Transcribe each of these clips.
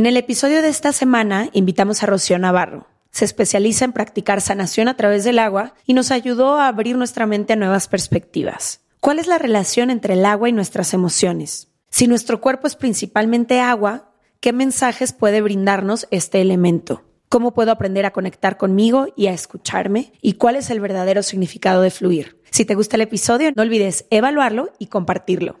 En el episodio de esta semana invitamos a Rocío Navarro. Se especializa en practicar sanación a través del agua y nos ayudó a abrir nuestra mente a nuevas perspectivas. ¿Cuál es la relación entre el agua y nuestras emociones? Si nuestro cuerpo es principalmente agua, ¿qué mensajes puede brindarnos este elemento? ¿Cómo puedo aprender a conectar conmigo y a escucharme? ¿Y cuál es el verdadero significado de fluir? Si te gusta el episodio, no olvides evaluarlo y compartirlo.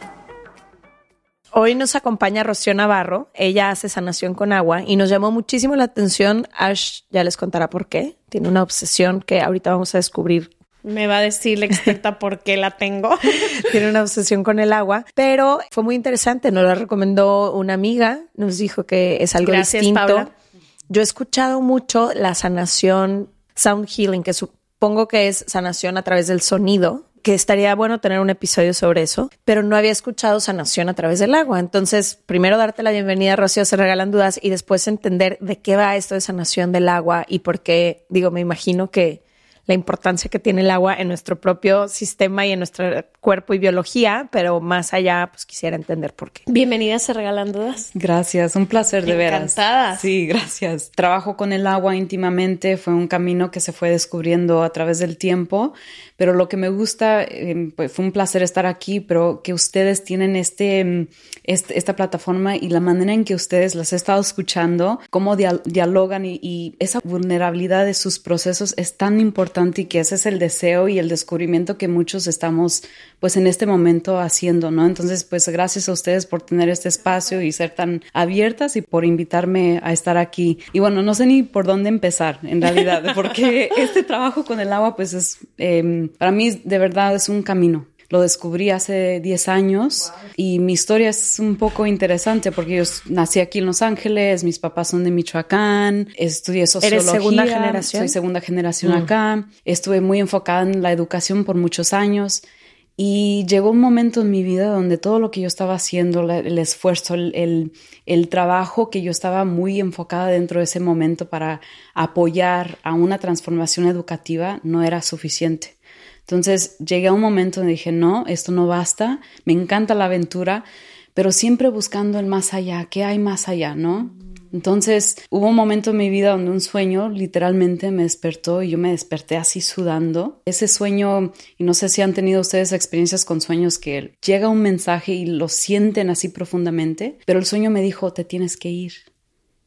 Hoy nos acompaña Rocío Navarro. Ella hace sanación con agua y nos llamó muchísimo la atención. Ash ya les contará por qué. Tiene una obsesión que ahorita vamos a descubrir Me va a decir la experta por qué la tengo. tiene una obsesión con el agua, pero fue muy interesante. Nos la recomendó una amiga, nos dijo que es algo Gracias, distinto. Paula. Yo he escuchado mucho la sanación sound healing, que supongo que es sanación a través del sonido, que estaría bueno tener un episodio sobre eso, pero no había escuchado sanación a través del agua. Entonces, primero darte la bienvenida, Rocío, se regalan dudas y después entender de qué va esto de sanación del agua y por qué, digo, me imagino que la importancia que tiene el agua en nuestro propio sistema y en nuestro cuerpo y biología, pero más allá, pues quisiera entender por qué. Bienvenida a Regalan Dudas. Gracias, un placer de veras. Encantadas. Sí, gracias. Trabajo con el agua íntimamente, fue un camino que se fue descubriendo a través del tiempo, pero lo que me gusta, eh, pues fue un placer estar aquí, pero que ustedes tienen este, mm, este- esta plataforma y la manera en que ustedes las he estado escuchando, cómo dia- dialogan y, y esa vulnerabilidad de sus procesos es tan importante y que ese es el deseo y el descubrimiento que muchos estamos pues en este momento haciendo, ¿no? Entonces, pues gracias a ustedes por tener este espacio y ser tan abiertas y por invitarme a estar aquí. Y bueno, no sé ni por dónde empezar, en realidad, porque este trabajo con el agua, pues es, eh, para mí de verdad es un camino. Lo descubrí hace 10 años y mi historia es un poco interesante porque yo nací aquí en Los Ángeles, mis papás son de Michoacán, estudié sociología. segunda generación? Soy segunda generación acá. Estuve muy enfocada en la educación por muchos años. Y llegó un momento en mi vida donde todo lo que yo estaba haciendo, la- el esfuerzo, el, el- el trabajo que yo estaba muy enfocada dentro de ese momento para apoyar a una transformación educativa no era suficiente. Entonces llegué a un momento donde dije, no, esto no basta, me encanta la aventura, pero siempre buscando el más allá, ¿qué hay más allá, no? Entonces hubo un momento en mi vida donde un sueño literalmente me despertó y yo me desperté así sudando. Ese sueño, y no sé si han tenido ustedes experiencias con sueños que llega un mensaje y lo sienten así profundamente, pero el sueño me dijo, te tienes que ir.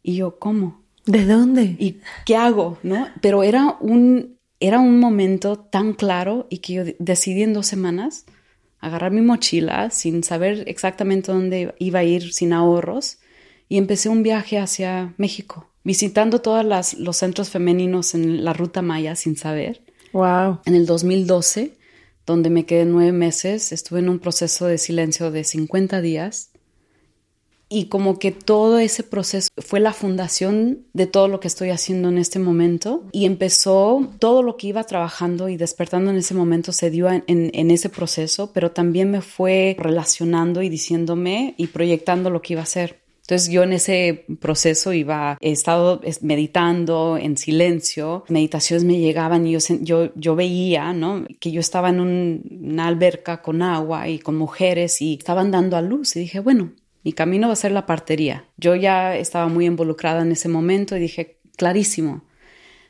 Y yo, ¿cómo? ¿De dónde? ¿Y qué hago? ¿No? Pero era un, era un momento tan claro y que yo de- decidí en dos semanas agarrar mi mochila sin saber exactamente dónde iba a ir, sin ahorros, y empecé un viaje hacia México, visitando todos los centros femeninos en la ruta Maya sin saber. Wow. En el 2012, donde me quedé nueve meses, estuve en un proceso de silencio de 50 días y como que todo ese proceso fue la fundación de todo lo que estoy haciendo en este momento y empezó todo lo que iba trabajando y despertando en ese momento se dio en, ese proceso, pero también me fue relacionando y diciéndome y proyectando lo que iba a hacer. Entonces yo en ese proceso iba, he estado meditando en silencio, meditaciones me llegaban y yo, yo, yo veía, ¿no? Que yo estaba en una alberca con agua y con mujeres y estaban dando a luz y dije, bueno, mi camino va a ser la partería. Yo ya estaba muy involucrada en ese momento y dije, clarísimo,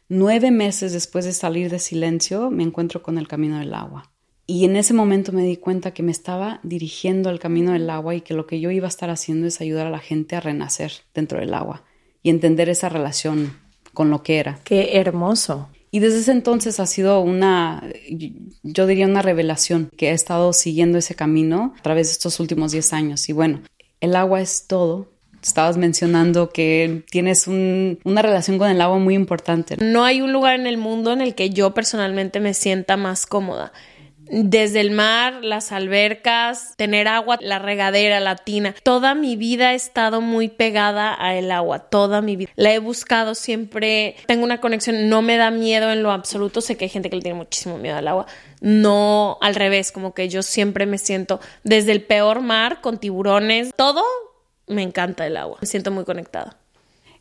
nueve meses después de salir de silencio me encuentro con el camino del agua. Y en ese momento me di cuenta que me estaba dirigiendo al camino del agua y que lo que yo iba a estar haciendo es ayudar a la gente a renacer dentro del agua y entender esa relación con lo que era. Qué hermoso. Y desde ese entonces ha sido una, yo diría una revelación que he estado siguiendo ese camino a través de estos últimos 10 años. Y bueno, el agua es todo. Estabas mencionando que tienes una relación con el agua muy importante. No hay un lugar en el mundo en el que yo personalmente me sienta más cómoda. Desde el mar, las albercas, tener agua, la regadera, la tina. Toda mi vida he estado muy pegada al agua, toda mi vida. La he buscado siempre, tengo una conexión, no me da miedo en lo absoluto. Sé que hay gente que le tiene muchísimo miedo al agua. No al revés, como que yo siempre me siento desde el peor mar con tiburones, todo me encanta el agua. Me siento muy conectada.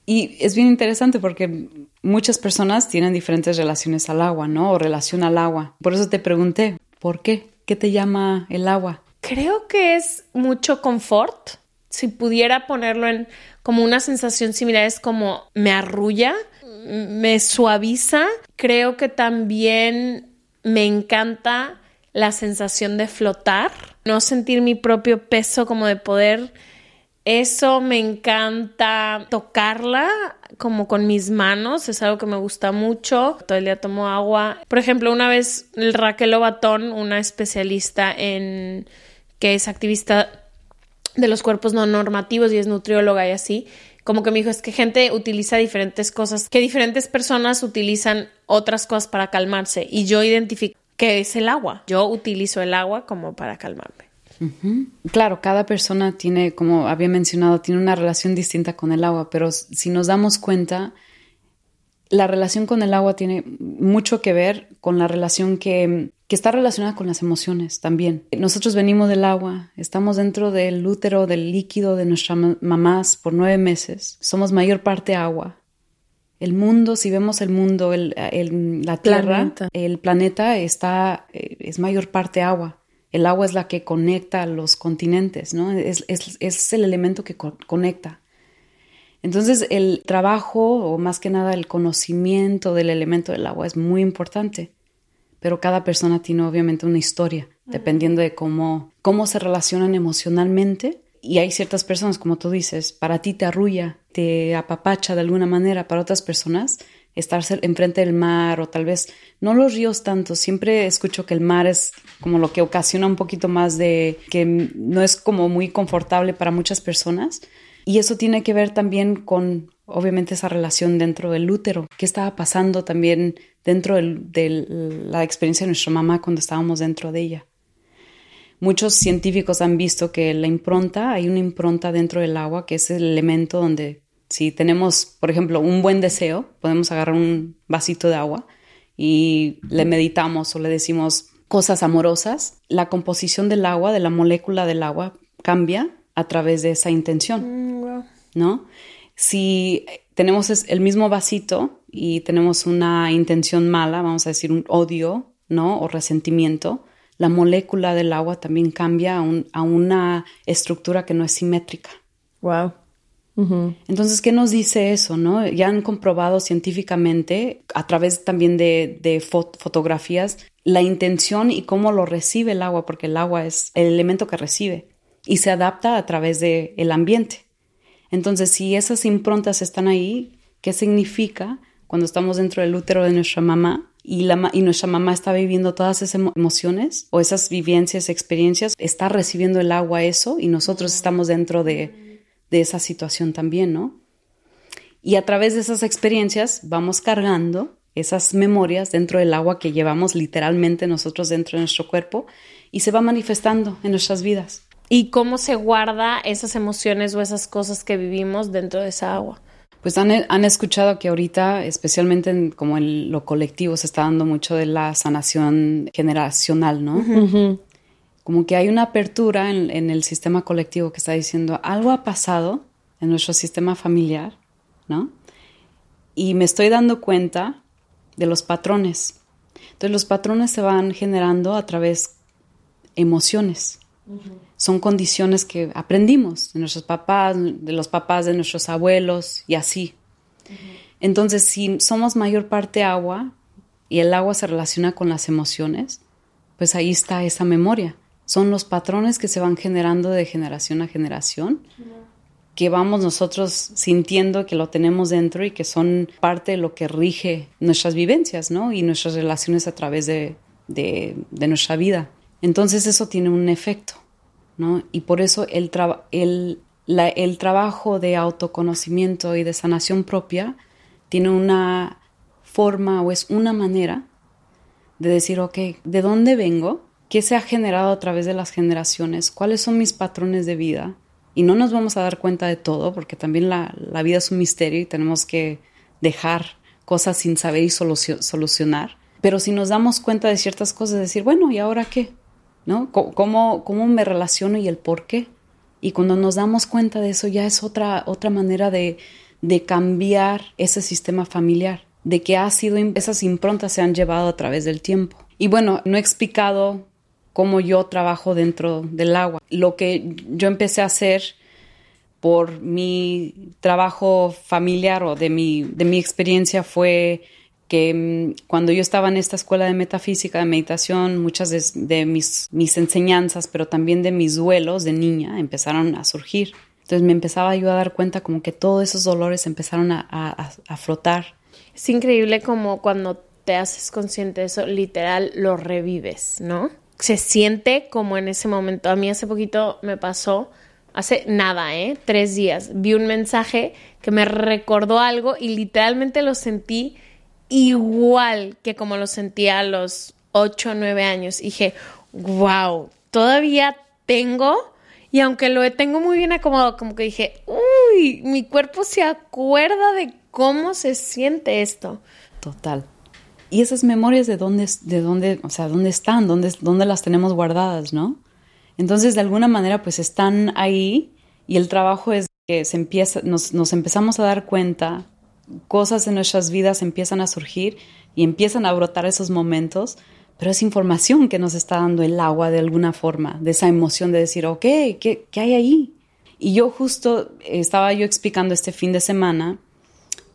Y es bien interesante porque muchas personas tienen diferentes relaciones al agua, ¿no? O relación al agua. Por eso te pregunté, ¿Por qué? ¿Qué te llama el agua? Creo que es mucho confort. Si pudiera ponerlo en como una sensación similar, es como me arrulla, me suaviza. Creo que también me encanta la sensación de flotar, no sentir mi propio peso, como de poder eso me encanta tocarla como con mis manos, es algo que me gusta mucho. Todo el día tomo agua. Por ejemplo, una vez Raquel Obatón, una especialista en que es activista de los cuerpos no normativos y es nutrióloga y así, como que me dijo, es que gente utiliza diferentes cosas, que diferentes personas utilizan otras cosas para calmarse y yo identifico que es el agua. Yo utilizo el agua como para calmarme. Claro, cada persona tiene, como había mencionado, tiene una relación distinta con el agua, pero si nos damos cuenta, la relación con el agua tiene mucho que ver con la relación que, que está relacionada con las emociones también. Nosotros venimos del agua, estamos dentro del útero, del líquido de nuestras mamás por nueve meses, somos mayor parte agua. El mundo, si vemos el mundo, el, la Tierra, el planeta está, eh, es mayor parte agua. El agua es la que conecta los continentes, ¿no? Es, el elemento que conecta. Entonces, el trabajo, o más que nada el conocimiento del elemento del agua es muy importante, pero cada persona tiene obviamente una historia, dependiendo de cómo, cómo se relacionan emocionalmente. Y hay ciertas personas, como tú dices, para ti te arrulla, te apapacha de alguna manera, para otras personas estar enfrente del mar o tal vez no los ríos tanto. Siempre escucho que el mar es como lo que ocasiona un poquito más de que no es como muy confortable para muchas personas. Y eso tiene que ver también con, obviamente, esa relación dentro del útero. ¿Qué estaba pasando también dentro de la experiencia de nuestra mamá cuando estábamos dentro de ella? Muchos científicos han visto que la impronta, hay una impronta dentro del agua, que es el elemento donde si tenemos, por ejemplo, un buen deseo, podemos agarrar un vasito de agua y le meditamos o le decimos cosas amorosas. La composición del agua, de la molécula del agua, cambia a través de esa intención, mm, ¿no? Si tenemos el mismo vasito y tenemos una intención mala, vamos a decir un odio, ¿no? O resentimiento, la molécula del agua también cambia a, a una estructura que no es simétrica. Wow. Entonces, ¿qué nos dice eso? No? Ya han comprobado científicamente, a través también de, fotografías, la intención y cómo lo recibe el agua, porque el agua es el elemento que recibe y se adapta a través del el ambiente. Entonces, si esas improntas están ahí, ¿qué significa cuando estamos dentro del útero de nuestra mamá? Y, la, y nuestra mamá está viviendo todas esas emociones o esas vivencias, experiencias, está recibiendo el agua eso y nosotros estamos dentro de, de esa situación también, ¿no? Y a través de esas experiencias vamos cargando esas memorias dentro del agua que llevamos literalmente nosotros dentro de nuestro cuerpo y se va manifestando en nuestras vidas. Y cómo se guarda esas emociones o esas cosas que vivimos dentro de esa agua. Pues han, han escuchado que ahorita, especialmente en, como en lo colectivo, se está dando mucho de la sanación generacional, ¿no? Como que hay una apertura en, en el sistema colectivo que está diciendo algo ha pasado en nuestro sistema familiar, ¿no? Y me estoy dando cuenta de los patrones. Entonces los patrones se van generando a través emociones. Son condiciones que aprendimos de nuestros papás, de los papás de nuestros abuelos y así. Entonces, si somos mayor parte agua y el agua se relaciona con las emociones, pues ahí está esa memoria. Son los patrones que se van generando de generación a generación, que vamos nosotros sintiendo que lo tenemos dentro y que son parte de lo que rige nuestras vivencias, ¿no? Y nuestras relaciones a través de, de, de nuestra vida. Entonces eso tiene un efecto, ¿no? Y por eso el, el, el trabajo de autoconocimiento y de sanación propia tiene una forma o es una manera de decir, ok, ¿de dónde vengo? ¿Qué se ha generado a través de las generaciones? ¿Cuáles son mis patrones de vida? Y no nos vamos a dar cuenta de todo porque también la, la vida es un misterio y tenemos que dejar cosas sin saber y solucionar. Pero si nos damos cuenta de ciertas cosas, decir, bueno, ¿y ahora qué? ¿No? ¿Cómo, cómo me relaciono y el por qué? Y cuando nos damos cuenta de eso ya es otra, otra manera de, de cambiar ese sistema familiar, de que ha sido, esas improntas se han llevado a través del tiempo. Y bueno, no he explicado cómo yo trabajo dentro del agua. Lo que yo empecé a hacer por mi trabajo familiar o de mi, de mi experiencia fue que mm, cuando yo estaba en esta escuela de metafísica, de meditación, muchas de, mis, mis, enseñanzas, pero también de mis duelos de niña, empezaron a surgir. Entonces me empezaba yo a dar cuenta como que todos esos dolores empezaron a, a, a frotar. Es increíble como cuando te haces consciente de eso, literal lo revives, ¿no? Se siente como en ese momento. A mí hace poquito me pasó, hace nada, ¿eh? Tres días, vi un mensaje que me recordó algo y literalmente lo sentí igual que como lo sentía a los 8 o 9 años. Y dije, wow, todavía tengo, y aunque lo tengo muy bien acomodado, como que dije, uy, mi cuerpo se acuerda de cómo se siente esto. Total. Y esas memorias de dónde, de dónde, o sea, dónde están, dónde, dónde las tenemos guardadas, ¿no? Entonces, de alguna manera, pues están ahí y el trabajo es que se empieza, nos, nos empezamos a dar cuenta cosas en nuestras vidas empiezan a surgir y empiezan a brotar esos momentos, pero es información que nos está dando el agua de alguna forma, de esa emoción de decir, ok, ¿qué, qué hay ahí? Y yo justo estaba yo explicando este fin de semana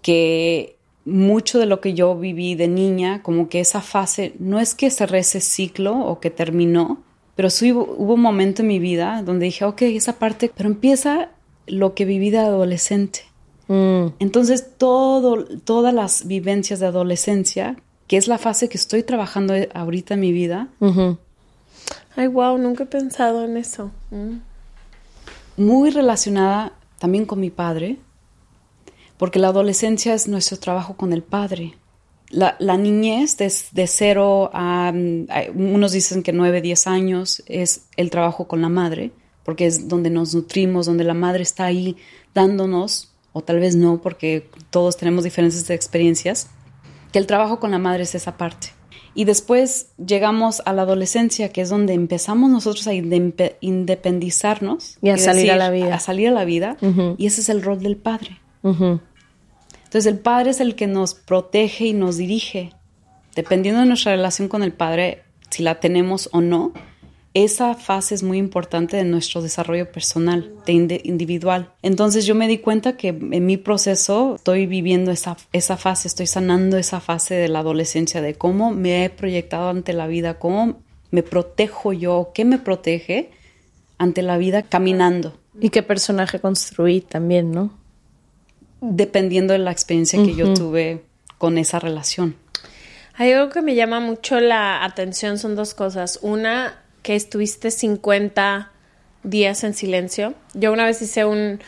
que mucho de lo que yo viví de niña, como que esa fase, no es que cerré ese ciclo o que terminó, pero sí hubo, hubo un momento en mi vida donde dije, ok, esa parte, pero empieza lo que viví de adolescente Mm. Entonces, todo, todas las vivencias de adolescencia, que es la fase que estoy trabajando ahorita en mi vida. Ay, wow, nunca he pensado en eso. Mm. Muy relacionada también con mi padre, porque la adolescencia es nuestro trabajo con el padre. La, niñez de, de, cero a, unos dicen que nueve, diez años es el trabajo con la madre, porque es donde nos nutrimos, donde la madre está ahí dándonos o tal vez no, porque todos tenemos diferentes experiencias, que el trabajo con la madre es esa parte. Y después llegamos a la adolescencia, que es donde empezamos nosotros a independizarnos. Y a salir a la vida. A salir a la vida. Y ese es el rol del padre. Entonces el padre es el que nos protege y nos dirige. Dependiendo de nuestra relación con el padre, si la tenemos o no, esa fase es muy importante de nuestro desarrollo personal, de individual. Entonces yo me di cuenta que en mi proceso estoy viviendo esa, esa fase, estoy sanando esa fase de la adolescencia, de cómo me he proyectado ante la vida, cómo me protejo yo, qué me protege ante la vida caminando. Y qué personaje construí también, ¿no? Dependiendo de la experiencia que yo tuve con esa relación. Hay algo que me llama mucho la atención, son dos cosas. Una, que estuviste 50 días en silencio. Yo una vez hice un,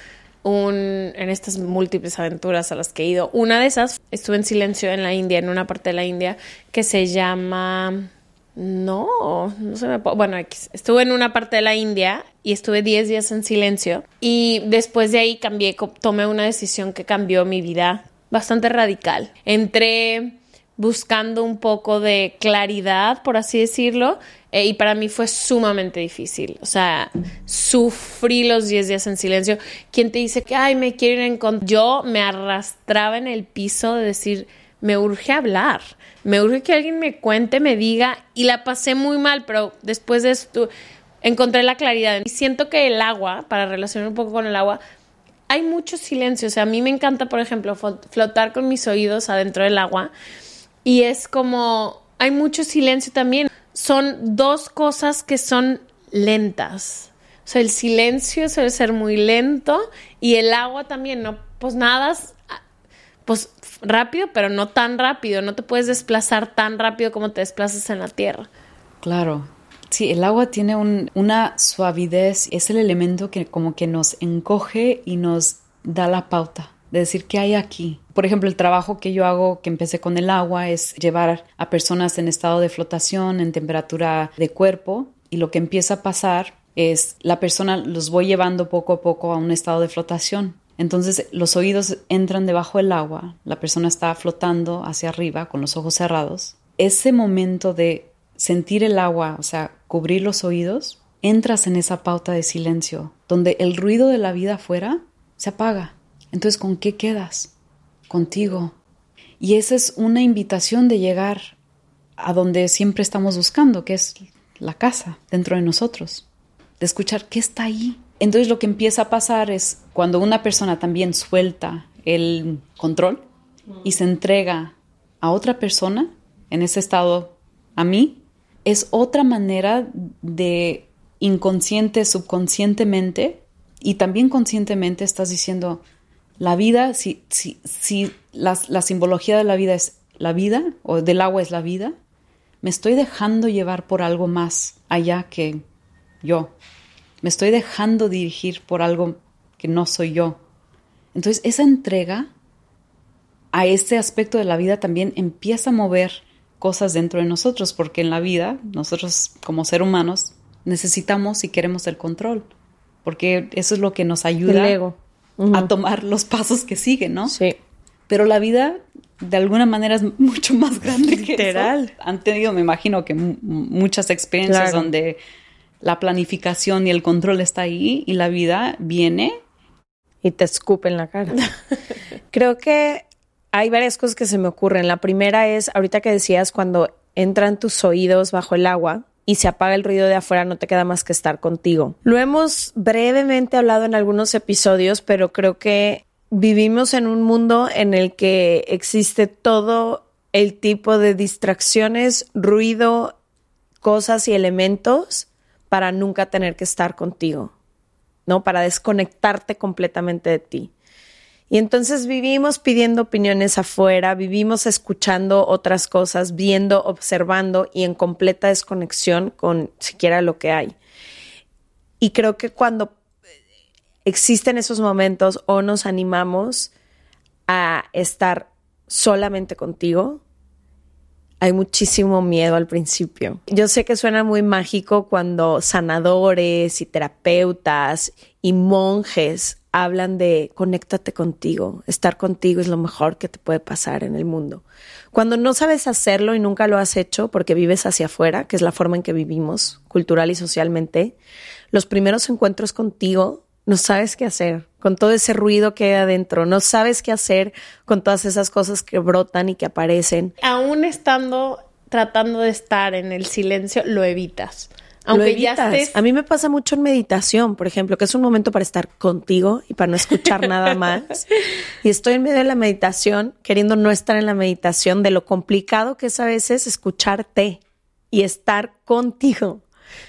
un, en estas múltiples aventuras a las que he ido, una de esas estuve en silencio en la India, en una parte de la India que se llama, No, no se me Bueno, estuve en una parte de la India y estuve 10 días en silencio y después de ahí cambié, tomé una decisión que cambió mi vida bastante radical. Entré buscando un poco de claridad, por así decirlo, eh, y para mí fue sumamente difícil. O sea, sufrí los 10 días en silencio. ¿Quién te dice que, ay, me quieren encontrar? Yo me arrastraba en el piso de decir, me urge hablar, me urge que alguien me cuente, me diga, y la pasé muy mal, pero después de esto encontré la claridad. Y siento que el agua, para relacionar un poco con el agua, hay mucho silencio. O sea, a mí me encanta, por ejemplo, flotar con mis oídos adentro del agua, y es como, hay mucho silencio también. Son dos cosas que son lentas. O sea, el silencio suele ser muy lento y el agua también, ¿no? Pues nada, pues rápido, pero no tan rápido. No te puedes desplazar tan rápido como te desplazas en la tierra. Claro. Sí, el agua tiene una suavidez, es el elemento que como que nos encoge y nos da la pauta de decir qué hay aquí. Por ejemplo, el trabajo que yo hago, que empecé con el agua, es llevar a personas en estado de flotación, en temperatura de cuerpo, y lo que empieza a pasar es la persona los voy llevando poco a poco a un estado de flotación. Entonces los oídos entran debajo del agua, la persona está flotando hacia arriba con los ojos cerrados. Ese momento de sentir el agua, o sea, cubrir los oídos, entras en esa pauta de silencio, donde el ruido de la vida afuera se apaga. Entonces, ¿con qué quedas? Contigo. Y esa es una invitación de llegar a donde siempre estamos buscando, que es la casa dentro de nosotros, de escuchar qué está ahí, entonces lo que empieza a pasar es cuando una persona también suelta el control y se entrega a otra persona, en ese estado a mí, es otra manera de inconsciente, subconscientemente y también conscientemente estás diciendo, la vida, si, si, si la, la simbología de la vida es la vida o del agua es la vida, me estoy dejando llevar por algo más allá que yo me estoy dejando dirigir por algo que no soy yo. Entonces esa entrega a ese aspecto de la vida también empieza a mover cosas dentro de nosotros, porque en la vida nosotros como seres humanos necesitamos y queremos el control, porque eso es lo que nos ayuda a tomar los pasos que siguen, ¿no? Sí. Pero la vida de alguna manera es mucho más grande Literal. que eso. Han tenido, me imagino que muchas experiencias donde la planificación y el control está ahí y la vida viene. Y te escupe en la cara. Creo que hay varias cosas que se me ocurren. La primera es, ahorita que decías, cuando entran tus oídos bajo el agua y se apaga el ruido de afuera, no te queda más que estar contigo. Lo hemos brevemente hablado en algunos episodios, pero creo que vivimos en un mundo en el que existe todo el tipo de distracciones, ruido, cosas y elementos para nunca tener que estar contigo, ¿no? Para desconectarte completamente de ti. Y entonces vivimos pidiendo opiniones afuera, vivimos escuchando otras cosas, viendo, observando y en completa desconexión con siquiera lo que hay. Y creo que cuando existen esos momentos o nos animamos a estar solamente contigo, hay muchísimo miedo al principio. Yo sé que suena muy mágico cuando sanadores y terapeutas y monjes hablan de conéctate contigo, estar contigo es lo mejor que te puede pasar en el mundo. Cuando no sabes hacerlo y nunca lo has hecho porque vives hacia afuera, que es la forma en que vivimos cultural y socialmente, los primeros encuentros contigo no sabes qué hacer con todo ese ruido que hay adentro, no sabes qué hacer con todas esas cosas que brotan y que aparecen. Aún estando tratando de estar en el silencio, lo evitas. Aunque ya estés... A mí me pasa mucho en meditación, por ejemplo, que es un momento para estar contigo y para no escuchar nada más. Y estoy en medio de la meditación, queriendo no estar en la meditación, de lo complicado que es a veces escucharte y estar contigo.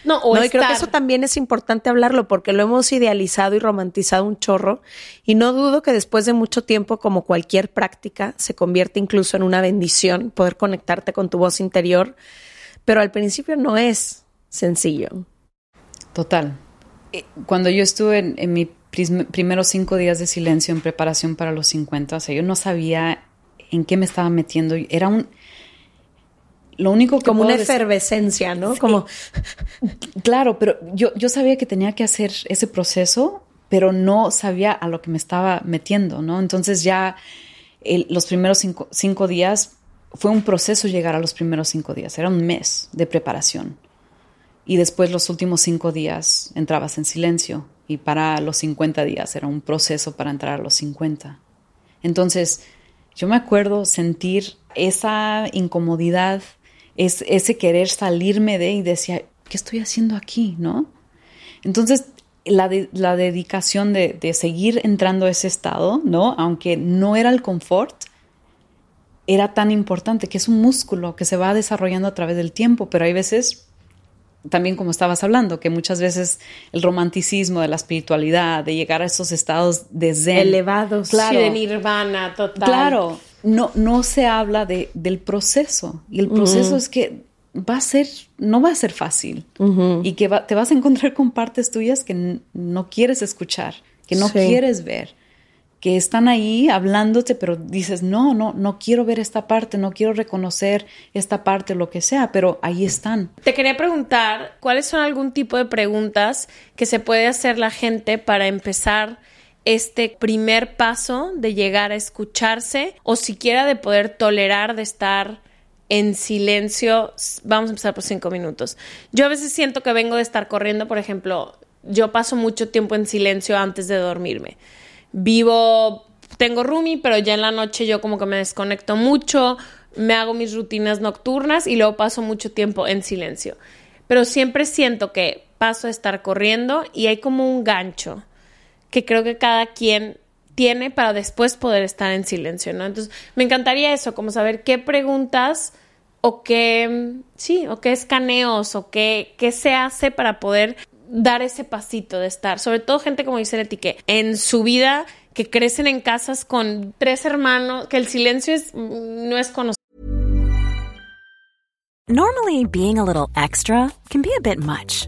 No, o no, y creo que eso también es importante hablarlo porque lo hemos idealizado y romantizado un chorro y no dudo que después de mucho tiempo, como cualquier práctica, se convierte incluso en una bendición poder conectarte con tu voz interior, pero al principio no es sencillo. Total. Eh, cuando yo estuve en, en mis primeros cinco días de silencio en preparación para los 50, o sea, yo no sabía en qué me estaba metiendo. Era un lo único que como una efervescencia, ¿no? Como Claro, pero yo, yo sabía que tenía que hacer ese proceso, pero no sabía a lo que me estaba metiendo, ¿no? Entonces ya el- los primeros cinco, cinco días fue un proceso llegar a los primeros cinco días, era un mes de preparación. Y después los últimos cinco días entrabas en silencio y para los 50 días era un proceso para entrar a los 50. Entonces, yo me acuerdo sentir esa incomodidad, es, ese querer salirme de y decía, ¿qué estoy haciendo aquí? ¿No? Entonces, la, la dedicación de, de seguir entrando a ese estado, ¿no? Aunque no era el confort, era tan importante, que es un músculo que se va desarrollando a través del tiempo, pero hay veces también como estabas hablando, que muchas veces el romanticismo de la espiritualidad, de llegar a esos estados de zen. elevados. Claro. Sí, de nirvana, total. Claro, no, no se habla de, del proceso. Y el proceso es que va a ser, no va a ser fácil. Y que va- te vas a encontrar con partes tuyas que no quieres escuchar, que no Sí. quieres ver, que están ahí hablándote, pero dices, no, no, no quiero ver esta parte, no quiero reconocer esta parte, lo que sea, pero ahí están. Te quería preguntar, ¿cuáles son algún tipo de preguntas que se puede hacer la gente para empezar este primer paso de llegar a escucharse o siquiera de poder tolerar de estar en silencio? Vamos a empezar por cinco minutos. Yo a veces siento que vengo de estar corriendo, por ejemplo, yo paso mucho tiempo en silencio antes de dormirme. Vivo, tengo roomie, pero ya en la noche yo como que me desconecto mucho, me hago mis rutinas nocturnas y luego paso mucho tiempo en silencio. Pero siempre siento que paso a estar corriendo y hay como un gancho que creo que cada quien tiene para después poder estar en silencio, ¿no? Entonces, me encantaría eso, como saber qué preguntas o qué, sí, o qué escaneos o qué, qué se hace para poder dar ese pasito de estar. Sobre todo gente como dice Leti, que en su vida, que crecen en casas con tres hermanos, que el silencio es, no es conocido. Normally, being a little extra can be a bit much,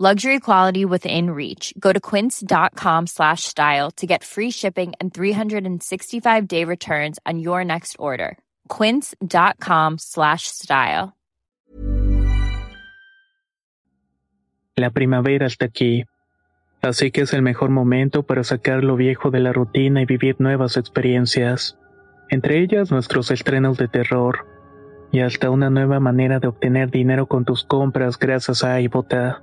Luxury quality within reach. Go to quince.com slash style to get free shipping and 365 day returns on your next order. Quince.com slash style. La primavera está aquí, así que es el mejor momento para sacar lo viejo de la rutina y vivir nuevas experiencias, entre ellas nuestros estrenos de terror, y hasta una nueva manera de obtener dinero con tus compras gracias a iBota.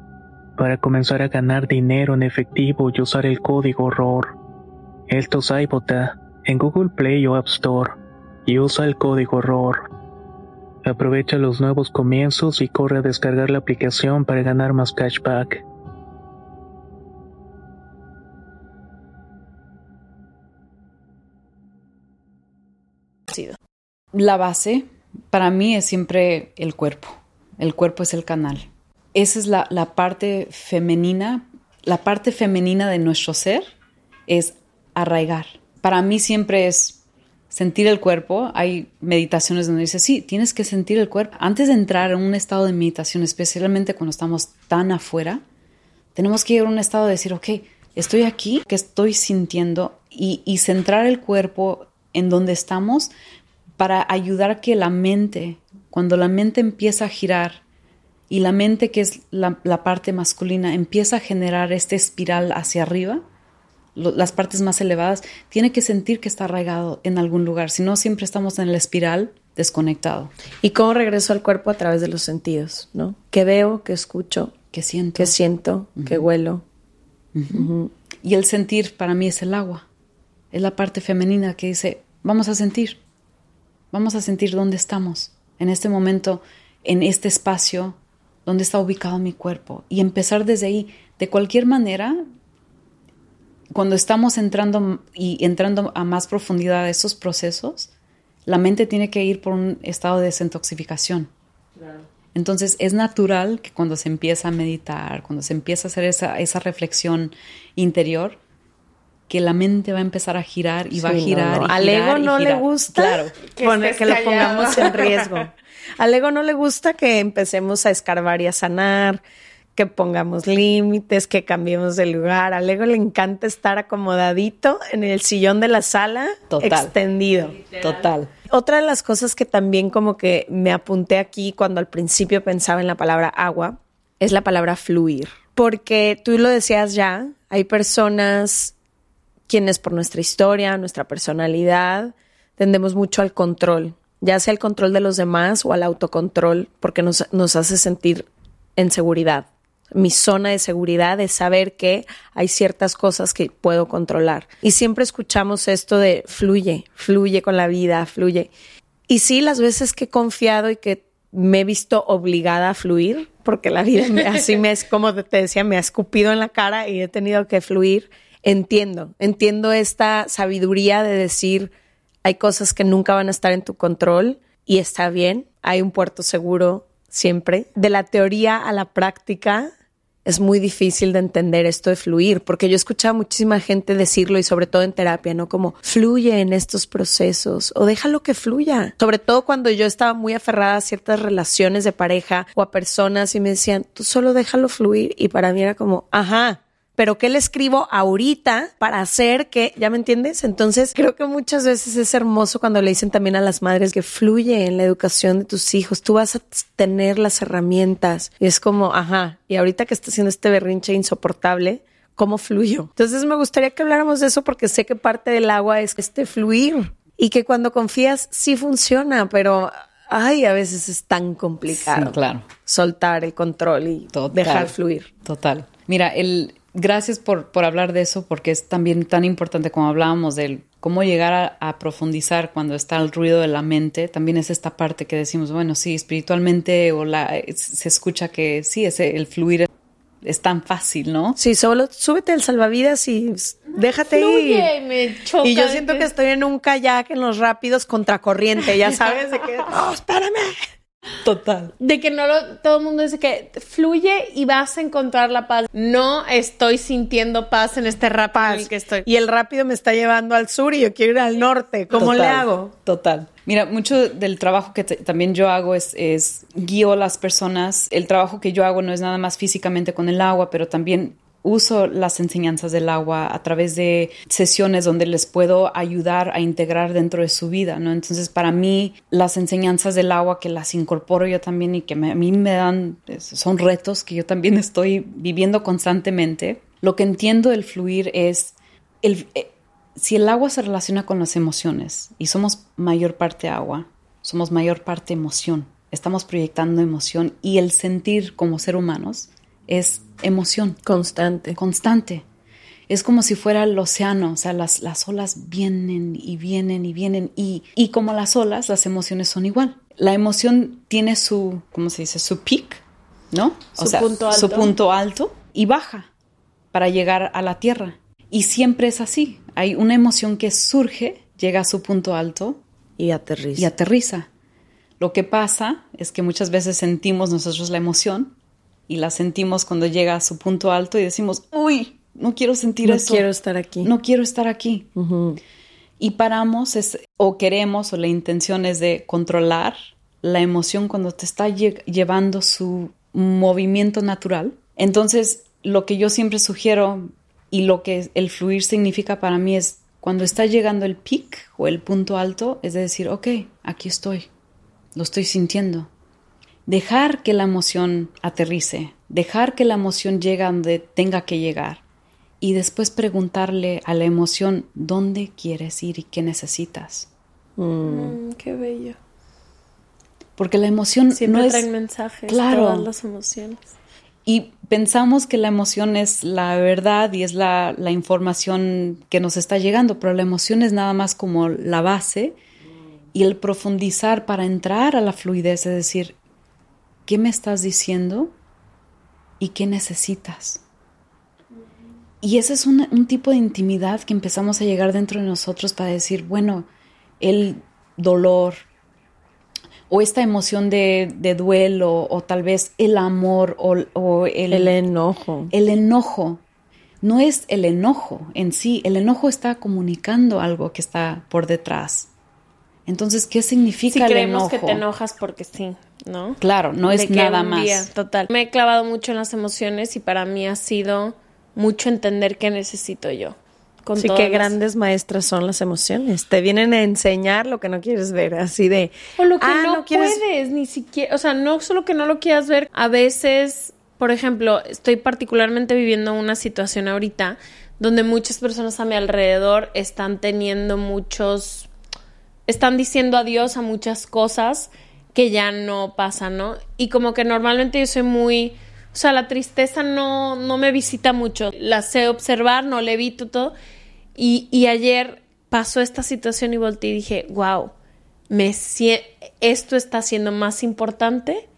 para comenzar a ganar dinero en efectivo y usar el código ROR. Esto es iBota en Google Play o App Store y usa el código ROR. Aprovecha los nuevos comienzos y corre a descargar la aplicación para ganar más cashback. La base para mí es siempre el cuerpo. El cuerpo es el canal. Esa es la, la parte femenina. La parte femenina de nuestro ser es arraigar. Para mí siempre es sentir el cuerpo. Hay meditaciones donde dice, sí, tienes que sentir el cuerpo. Antes de entrar en un estado de meditación, especialmente cuando estamos tan afuera, tenemos que ir a un estado de decir, ok, estoy aquí, que estoy sintiendo y, y centrar el cuerpo en donde estamos para ayudar que la mente, cuando la mente empieza a girar y la mente, que es la, la parte masculina, empieza a generar este espiral hacia arriba, lo, las partes más elevadas, tiene que sentir que está arraigado en algún lugar, si no siempre estamos en la espiral desconectado. ¿Y cómo regreso al cuerpo a través de los sentidos? ¿no? ¿Qué veo? ¿Qué escucho? ¿Qué siento? ¿Qué siento? Uh -huh. ¿Qué huelo? Uh -huh. Uh -huh. Y el sentir para mí es el agua. Es la parte femenina que dice, vamos a sentir. Vamos a sentir dónde estamos. En este momento, en este espacio, dónde está ubicado mi cuerpo. Y empezar desde ahí. De cualquier manera, cuando estamos entrando y entrando a más profundidad a esos procesos, la mente tiene que ir por un estado de desintoxicación. Claro. Entonces es natural que cuando se empieza a meditar, cuando se empieza a hacer esa, esa reflexión interior, que la mente va a empezar a girar y sí, va a girar. No, no. Y Al girar ego y no girar. le gusta claro. que, Pone, que lo pongamos en riesgo. Al ego no le gusta que empecemos a escarbar y a sanar, que pongamos límites, que cambiemos de lugar. Al ego le encanta estar acomodadito en el sillón de la sala, Total. extendido. Total. Otra de las cosas que también como que me apunté aquí cuando al principio pensaba en la palabra agua es la palabra fluir. Porque tú lo decías ya, hay personas quienes por nuestra historia, nuestra personalidad, tendemos mucho al control, ya sea el control de los demás o al autocontrol, porque nos, nos hace sentir en seguridad. Mi zona de seguridad es saber que hay ciertas cosas que puedo controlar. Y siempre escuchamos esto de fluye, fluye con la vida, fluye. Y sí, las veces que he confiado y que me he visto obligada a fluir, porque la vida así me es, como te decía, me ha escupido en la cara y he tenido que fluir entiendo, entiendo esta sabiduría de decir hay cosas que nunca van a estar en tu control y está bien, hay un puerto seguro siempre. De la teoría a la práctica es muy difícil de entender esto de fluir, porque yo he escuchado a muchísima gente decirlo y sobre todo en terapia, ¿no? Como fluye en estos procesos o déjalo que fluya. Sobre todo cuando yo estaba muy aferrada a ciertas relaciones de pareja o a personas y me decían, tú solo déjalo fluir y para mí era como, ajá, pero ¿qué le escribo ahorita para hacer que, ya me entiendes? Entonces creo que muchas veces es hermoso cuando le dicen también a las madres que fluye en la educación de tus hijos, tú vas a tener las herramientas y es como, ajá, y ahorita que está haciendo este berrinche insoportable, ¿cómo fluyo? Entonces me gustaría que habláramos de eso porque sé que parte del agua es este fluir y que cuando confías sí funciona, pero ay, a veces es tan complicado. Sí, claro. Soltar el control y Total. dejar fluir. Total. Mira, el gracias por, por, hablar de eso, porque es también tan importante como hablábamos del cómo llegar a, a, profundizar cuando está el ruido de la mente. También es esta parte que decimos, bueno, sí, espiritualmente o la, se escucha que sí, ese, el fluir es tan fácil, ¿no? Sí, solo súbete al salvavidas y déjate Fluye, ir. Me choca, y yo siento que estoy en un kayak en los rápidos contracorriente, ya sabes, de que, no, espérame. Total. De que no lo, todo el mundo dice que fluye y vas a encontrar la paz. No estoy sintiendo paz en este rápido en el que estoy. Y el rápido me está llevando al sur y yo quiero ir al norte. ¿Cómo Total, le hago? Total. Mira, mucho del trabajo que también yo hago es, es guío a las personas. El trabajo que yo hago no es nada más físicamente con el agua, pero también uso las enseñanzas del agua a través de sesiones donde les puedo ayudar a integrar dentro de su vida, ¿no? Entonces, para mí, las enseñanzas del agua que las incorporo yo también y que a mí me dan, son retos que yo también estoy viviendo constantemente. Lo que entiendo del fluir es, el, eh, si el agua se relaciona con las emociones y somos mayor parte agua, somos mayor parte emoción, estamos proyectando emoción y el sentir como ser humanos es emoción. Constante. Constante. Es como si fuera el océano, o sea, las, las olas vienen y vienen y vienen y, y como las olas, las emociones son igual. La emoción tiene su, ¿cómo se dice? Su peak, ¿no? Su o sea, punto alto. Su punto alto y baja para llegar a la tierra. Y siempre es así. Hay una emoción que surge, llega a su punto alto Y aterriza. Y aterriza. Lo que pasa es que muchas veces sentimos nosotros la emoción y la sentimos cuando llega a su punto alto y decimos, uy, no quiero sentir eso. No quiero estar aquí. No quiero estar aquí. Y paramos es, o queremos o la intención es de controlar la emoción cuando te está llevando su movimiento natural. Entonces, lo que yo siempre sugiero y lo que el fluir significa para mí es cuando está llegando el pic o el punto alto, es decir, ok, aquí estoy, lo estoy sintiendo. Dejar que la emoción aterrice, dejar que la emoción llegue donde tenga que llegar y después preguntarle a la emoción dónde quieres ir y qué necesitas. Mm. Mm, qué bello. Porque la emoción Siempre no es traen mensajes, claro. todas las emociones. Y pensamos que la emoción es la verdad y es la, la, información que nos está llegando, pero la emoción es nada más como la base y el profundizar para entrar a la fluidez, es decir, ¿qué me estás diciendo y qué necesitas? Y ese es un, un tipo de intimidad que empezamos a llegar dentro de nosotros para decir, bueno, el dolor, o esta emoción de, de, duelo o tal vez el amor o, o el, el, enojo. El enojo. No es el enojo en sí, el enojo está comunicando algo que está por detrás. Entonces, ¿qué significa si el creemos enojo? que te enojas porque sí, ¿no? Claro, no es De nada más. día, total. Me he clavado mucho en las emociones y para mí ha sido mucho entender qué necesito yo. Con sí, qué las- grandes maestras son las emociones. Te vienen a enseñar lo que no quieres ver, así de... O lo que "Ah, no, quieres-". puedes, ni siquiera, o sea, no solo que no lo quieras ver, a veces, por ejemplo, estoy particularmente viviendo una situación ahorita donde muchas personas a mi alrededor están teniendo muchos, están diciendo adiós a muchas cosas que ya no pasan, ¿no? Y como que normalmente yo soy muy, o sea, la tristeza no, no me visita mucho, la sé observar, no le evito todo. Y, y ayer pasó esta situación y volteé y dije, wow, me sie- esto está siendo más importante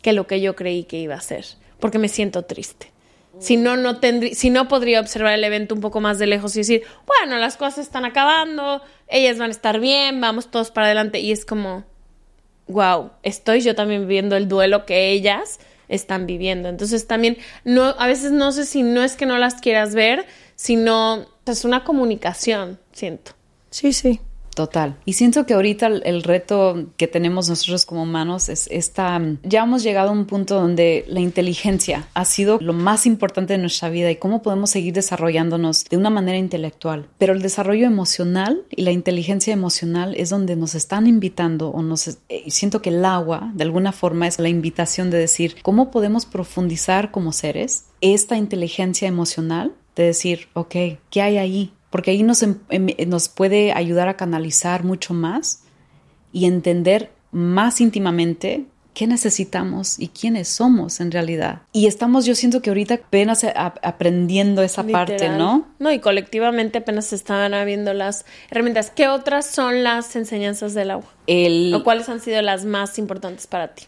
que lo que yo creí que iba a ser, porque me siento triste. Si no, no si no podría observar el evento un poco más de lejos y decir, bueno, las cosas están acabando, ellas van a estar bien, vamos todos para adelante. Y es como, wow, estoy yo también viviendo el duelo que ellas están viviendo. Entonces también, no, a veces no sé si no es que no las quieras ver, sino es una comunicación, siento. Sí, sí. Total. Y siento que ahorita el, reto que tenemos nosotros como humanos es esta, ya hemos llegado a un punto donde la inteligencia ha sido lo más importante de nuestra vida y cómo podemos seguir desarrollándonos de una manera intelectual. Pero el desarrollo emocional y la inteligencia emocional es donde nos están invitando o nos, eh, siento que el agua de alguna forma es la invitación de decir cómo podemos profundizar como seres esta inteligencia emocional de decir, ok, ¿qué hay ahí? Porque ahí nos, em- em- nos puede ayudar a canalizar mucho más y entender más íntimamente qué necesitamos y quiénes somos en realidad. Y estamos, yo siento que ahorita apenas aprendiendo esa parte. ¿no? No, y colectivamente apenas estaban viendo las herramientas. ¿Qué otras son las enseñanzas del agua? El, ¿O cuáles han sido las más importantes para ti?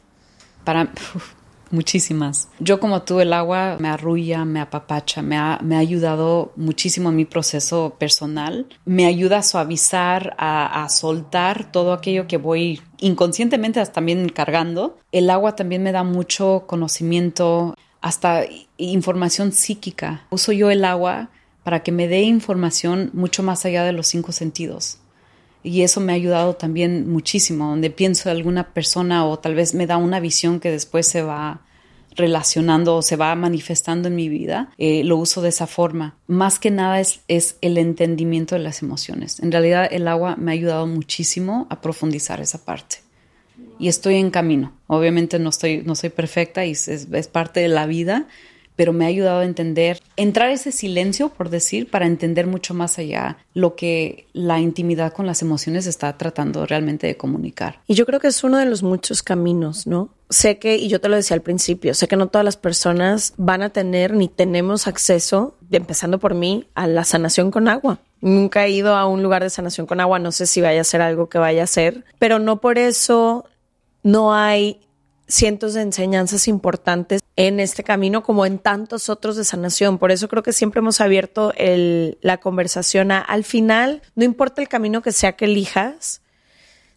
Para uf, muchísimas. Yo como tú, el agua me arrulla, me apapacha, me ha, me ha ayudado muchísimo en mi proceso personal. Me ayuda a suavizar, a, a soltar todo aquello que voy inconscientemente también cargando. El agua también me da mucho conocimiento, hasta información psíquica. Uso yo el agua para que me dé información mucho más allá de los cinco sentidos. Y eso me ha ayudado también muchísimo, donde pienso en alguna persona o tal vez me da una visión que después se va relacionando o se va manifestando en mi vida, eh, lo uso de esa forma. Más que nada es, es el entendimiento de las emociones. En realidad el agua me ha ayudado muchísimo a profundizar esa parte. Y estoy en camino. Obviamente no, estoy, no soy perfecta y es, es- parte de la vida, pero me ha ayudado a entender, entrar ese silencio, por decir, para entender mucho más allá lo que la intimidad con las emociones está tratando realmente de comunicar. Y yo creo que es uno de los muchos caminos, ¿no? Sé que, y yo te lo decía al principio, sé que no todas las personas van a tener ni tenemos acceso, empezando por mí, a la sanación con agua. Nunca he ido a un lugar de sanación con agua, no sé si vaya a ser algo que vaya a ser, pero no por eso no hay cientos de enseñanzas importantes en este camino como en tantos otros de sanación. Por eso creo que siempre hemos abierto la conversación al final, no importa el camino que sea que elijas,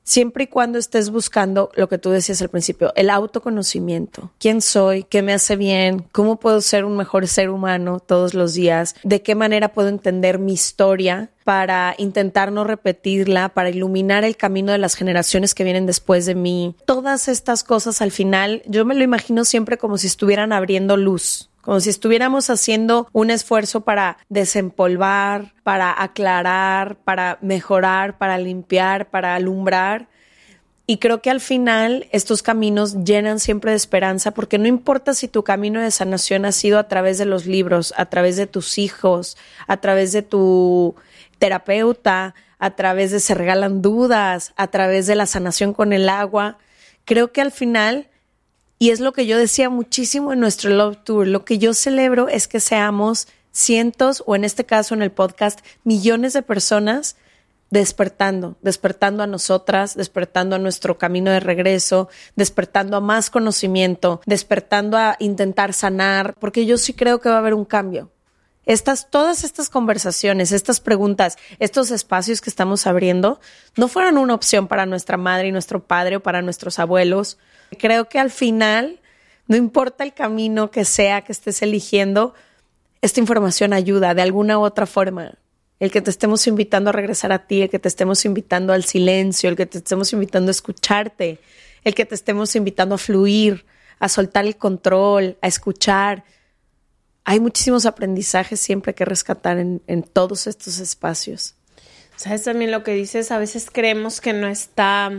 siempre y cuando estés buscando lo que tú decías al principio, el autoconocimiento. ¿Quién soy? ¿Qué me hace bien? ¿Cómo puedo ser un mejor ser humano todos los días? ¿De qué manera puedo entender mi historia para intentar no repetirla, para iluminar el camino de las generaciones que vienen después de mí? Todas estas cosas al final, yo me lo imagino siempre como si estuvieran abriendo luz como si estuviéramos haciendo un esfuerzo para desempolvar, para aclarar, para mejorar, para limpiar, para alumbrar. Y creo que al final estos caminos llenan siempre de esperanza porque no importa si tu camino de sanación ha sido a través de los libros, a través de tus hijos, a través de tu terapeuta, a través de se regalan dudas, a través de la sanación con el agua. Creo que al final y es lo que yo decía muchísimo en nuestro Love Tour. Lo que yo celebro es que seamos cientos, o en este caso en el podcast, millones de personas despertando, despertando a nosotras, despertando a nuestro camino de regreso, despertando a más conocimiento, despertando a intentar sanar, porque yo sí creo que va a haber un cambio. Estas, todas estas conversaciones, estas preguntas, estos espacios que estamos abriendo, no fueron una opción para nuestra madre y nuestro padre o para nuestros abuelos, Creo que al final, no importa el camino que sea que estés eligiendo, esta información ayuda de alguna u otra forma. El que te estemos invitando a regresar a ti, el que te estemos invitando al silencio, el que te estemos invitando a escucharte, el que te estemos invitando a fluir, a soltar el control, a escuchar. Hay muchísimos aprendizajes siempre que rescatar en, todos estos espacios. ¿Sabes también lo que dices? A veces creemos que no está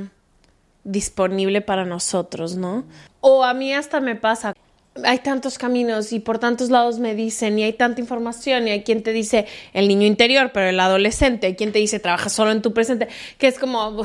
disponible para nosotros, ¿no? O a mí hasta me pasa, hay tantos caminos y por tantos lados me dicen y hay tanta información y hay quien te dice el niño interior, pero el adolescente, hay quien te dice trabaja solo en tu presente, que es como...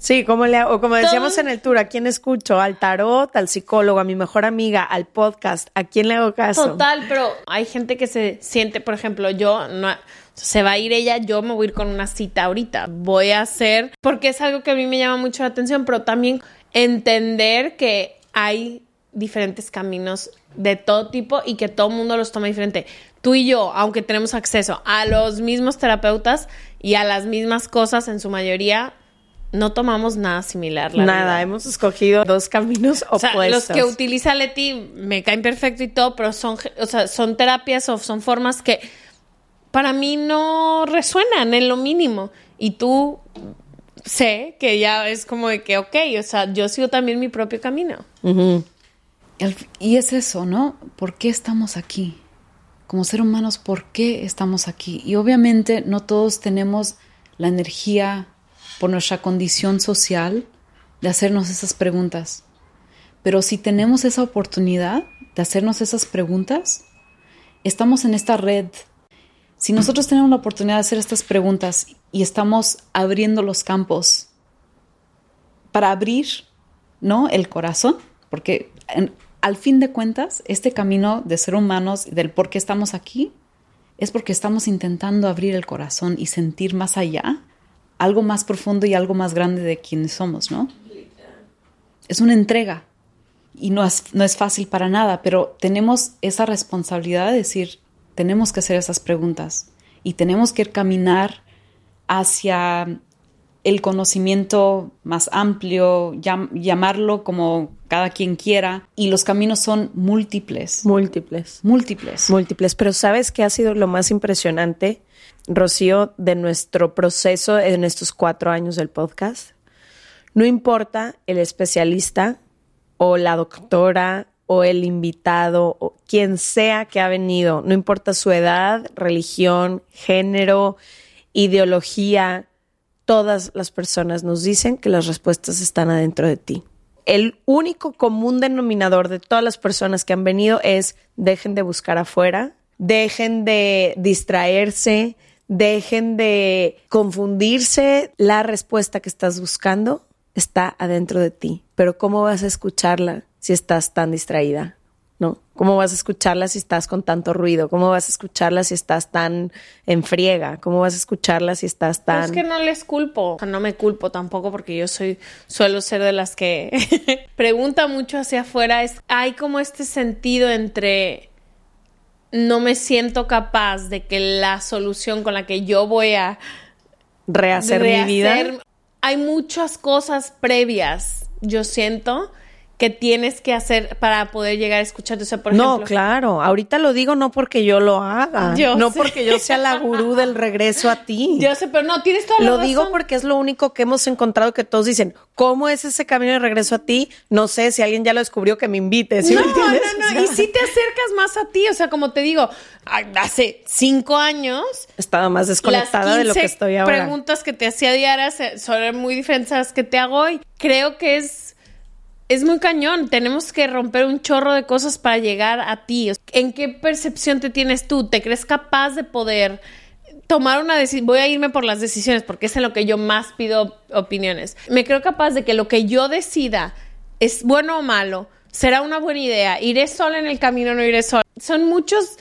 Sí, como le, o como decíamos en el tour, ¿a quién escucho? Al tarot, al psicólogo, a mi mejor amiga, al podcast, ¿a quién le hago caso? Total, pero hay gente que se siente, por ejemplo, yo no se va a ir ella, yo me voy a ir con una cita ahorita. Voy a hacer, porque es algo que a mí me llama mucho la atención, pero también entender que hay diferentes caminos de todo tipo y que todo el mundo los toma diferente. Tú y yo, aunque tenemos acceso a los mismos terapeutas y a las mismas cosas en su mayoría, no tomamos nada similar. nada, hemos escogido dos caminos opuestos. los que utiliza Leti me caen perfecto y todo, pero son, o sea, son terapias o son formas que para mí no resuenan en lo mínimo. Y tú sé que ya es como de que, ok, o sea, yo sigo también mi propio camino. Y es eso, ¿no? ¿Por qué estamos aquí? Como ser humanos, ¿por qué estamos aquí? Y obviamente no todos tenemos la energía nuestra condición social de hacernos esas preguntas. Pero si tenemos esa oportunidad de hacernos esas preguntas, estamos en esta red si nosotros tenemos la oportunidad de hacer estas preguntas y estamos abriendo los campos para abrir, ¿no? El corazón, porque al fin de cuentas, este camino de ser humanos, del por qué estamos aquí, es porque estamos intentando abrir el corazón y sentir más allá, algo más profundo y algo más grande de quienes somos, ¿no? Es una entrega y no es, no es fácil para nada, pero tenemos esa responsabilidad de decir, tenemos que hacer esas preguntas y tenemos que caminar hacia el conocimiento más amplio, llamarlo como cada quien quiera, y los caminos son múltiples. Múltiples. Múltiples. Múltiples. Pero ¿sabes qué ha sido lo más impresionante, Rocío, de nuestro proceso en estos cuatro años del podcast? No importa el especialista o la doctora o el invitado o quien sea que ha venido, no importa su edad, religión, género, ideología, todas las personas nos dicen que las respuestas están adentro de ti. El único común denominador de todas las personas que han venido es dejen de buscar afuera, dejen de distraerse, dejen de confundirse. La respuesta que estás buscando está adentro de ti, pero ¿cómo vas a escucharla? si estás tan distraída, ¿no? ¿Cómo vas a escucharla si estás con tanto ruido? ¿Cómo vas a escucharla si estás tan en friega? ¿Cómo vas a escucharla si estás tan... es que no les culpo, no me culpo tampoco porque yo soy, suelo ser de las que pregunta mucho hacia afuera. Es, hay como este sentido entre no me siento capaz de que la solución con la que yo voy a rehacer, mi vida. hay muchas cosas previas, yo siento, que tienes que hacer para poder llegar a escucharte. O sea, por no, ejemplo, claro. Ahorita lo digo no porque yo lo haga. Yo no sé. porque yo sea la gurú del regreso a ti. yo sé, pero no, tienes toda la Lo razón. digo porque es lo único que hemos encontrado que todos dicen, ¿cómo es ese camino de regreso a ti? No sé si alguien ya lo descubrió que me invite. ¿sí no, me no, no, y si te acercas más a ti, o sea, como te digo, hace cinco años Estaba más desconectada de lo que 15 estoy ahora. preguntas que te hacía diarias son muy diferentes a las que te hago hoy. Creo que es es muy cañón. Tenemos que romper un chorro de cosas para llegar a ti. ¿En qué percepción te tienes tú? ¿Te crees capaz de poder tomar una decisión? Voy a irme por las decisiones porque es en lo que yo más pido opiniones. Me creo capaz de que lo que yo decida es bueno o malo. Será una buena idea. Iré sola en el camino o no iré sola. Son muchos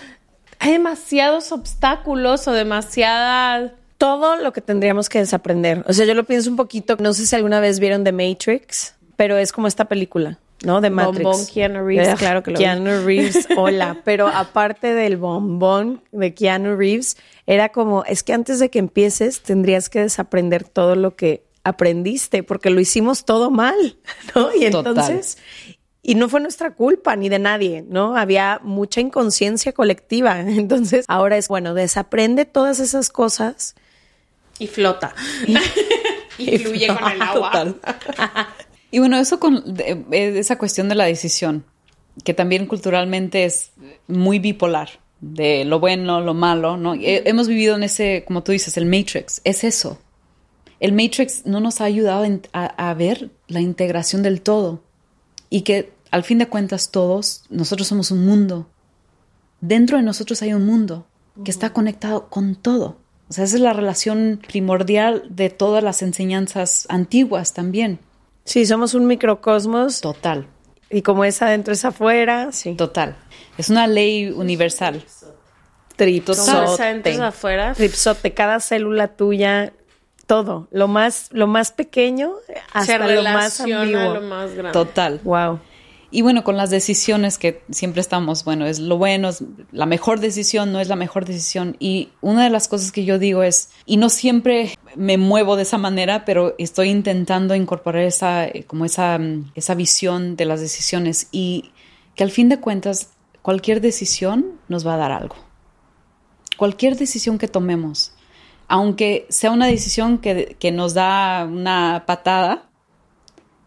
hay demasiados obstáculos o demasiada Todo lo que tendríamos que desaprender. O sea, yo lo pienso un poquito. No sé si alguna vez vieron The Matrix, pero es como esta película, ¿no? De Matrix. Bombón Keanu Reeves, Eh, claro que lo vi. Keanu Reeves, hola. Pero aparte del bombón de Keanu Reeves, era como, es que antes de que empieces tendrías que desaprender todo lo que aprendiste, porque lo hicimos todo mal, ¿no? Y Total. entonces, y no fue nuestra culpa ni de nadie, ¿no? Había mucha inconsciencia colectiva. Entonces, ahora es, bueno, desaprende todas esas cosas. y flota. y fluye con el agua. Total. Y bueno, eso con de- eh, esa cuestión de la decisión, que también culturalmente es muy bipolar, de lo bueno, lo malo, ¿no? Eh, hemos vivido en ese, como tú dices, el Matrix, es eso. El Matrix no nos ha ayudado a, a ver la integración del todo y que al fin de cuentas todos, nosotros somos un mundo. Dentro de nosotros hay un mundo que está conectado con todo. O sea, esa es la relación primordial de todas las enseñanzas antiguas también. Sí, somos un microcosmos Total, y como es adentro es afuera, sí. total. Es una ley universal. Tripsote. Todo está adentro es afuera. Tripsote, cada célula tuya, todo. Lo más, lo más pequeño Se hasta lo más ambiguo. lo más grande. Total. Wow. Y bueno, con las decisiones que siempre estamos, bueno, es lo bueno, es la mejor decisión, no es la mejor decisión. Y una de las cosas que yo digo es, y no siempre me muevo de esa manera, pero estoy intentando incorporar esa, eh, como esa, mm, esa visión de las decisiones y que al fin de cuentas cualquier decisión nos va a dar algo. Cualquier decisión que tomemos, aunque sea una decisión que, que nos da una patada,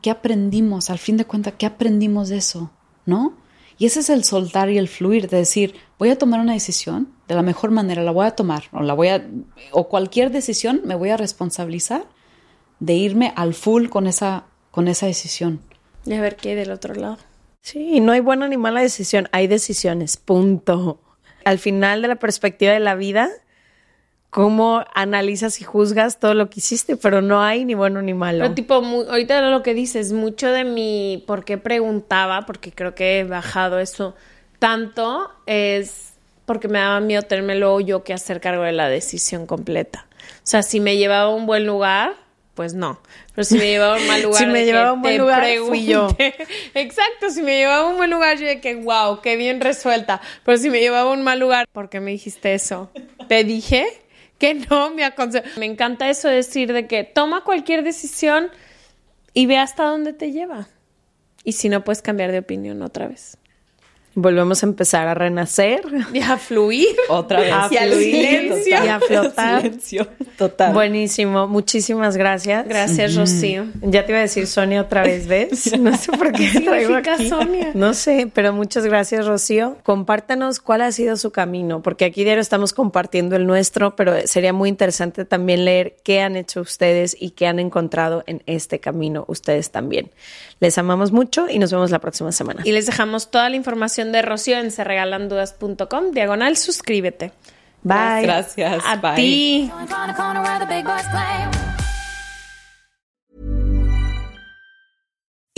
¿qué aprendimos? Al fin de cuentas, ¿qué aprendimos de eso? ¿No? Y ese es el soltar y el fluir, de decir, voy a tomar una decisión, de la mejor manera la voy a tomar, o la voy a, o cualquier decisión me voy a responsabilizar de irme al full con esa, con esa decisión. Y a ver qué hay del otro lado. Sí, no hay buena ni mala decisión, hay decisiones, punto. Al final de la perspectiva de la vida, cómo analizas y juzgas todo lo que hiciste, pero no hay ni bueno ni malo. Pero tipo, ahorita lo que dices, mucho de mi por qué preguntaba, porque creo que he bajado eso tanto, es porque me daba miedo tenerme luego yo que hacer cargo de la decisión completa. O sea, si me llevaba a un buen lugar, pues no. Pero si me llevaba a un mal lugar, Si me llevaba a un buen lugar, fui yo. pregunté. Exacto, si me llevaba a un buen lugar, yo de que wow, qué bien resuelta. Pero si me llevaba a un mal lugar, ¿por qué me dijiste eso? Te dije que no me aconsejo. Me encanta eso de decir de que toma cualquier decisión y ve hasta dónde te lleva. Y si no, puedes cambiar de opinión otra vez. Volvemos a empezar a renacer, Y a fluir. Otra vez. a Hacia el fluir silencio. y a flotar. Silencio. Total. Buenísimo, muchísimas gracias. Gracias, Rocío. Ya te iba a decir Sonia otra vez, ¿ves? No sé por qué traigo aquí. Sonia? No sé, pero muchas gracias, Rocío. Compártanos cuál ha sido su camino, porque aquí diario estamos compartiendo el nuestro, pero sería muy interesante también leer qué han hecho ustedes y qué han encontrado en este camino ustedes también. Les amamos mucho y nos vemos la próxima semana. Y les dejamos toda la información de Rocío en serregalandudas.com. Diagonal, suscríbete. Bye. Gracias. A Bye. ti.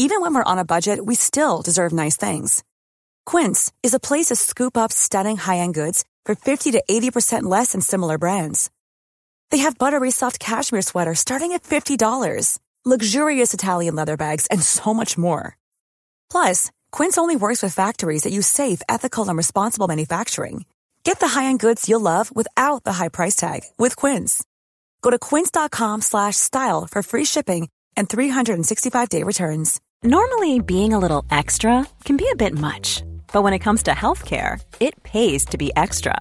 Even when we're on a budget, we still deserve nice things. Quince is a place to scoop up stunning high-end goods for 50 to 80% less than similar brands. They have buttery soft cashmere sweaters starting at $50, luxurious Italian leather bags, and so much more. Plus, Quince only works with factories that use safe, ethical, and responsible manufacturing. Get the high-end goods you'll love without the high price tag with Quince. Go to quince.com slash style for free shipping and 365-day returns. Normally, being a little extra can be a bit much, but when it comes to healthcare, it pays to be extra.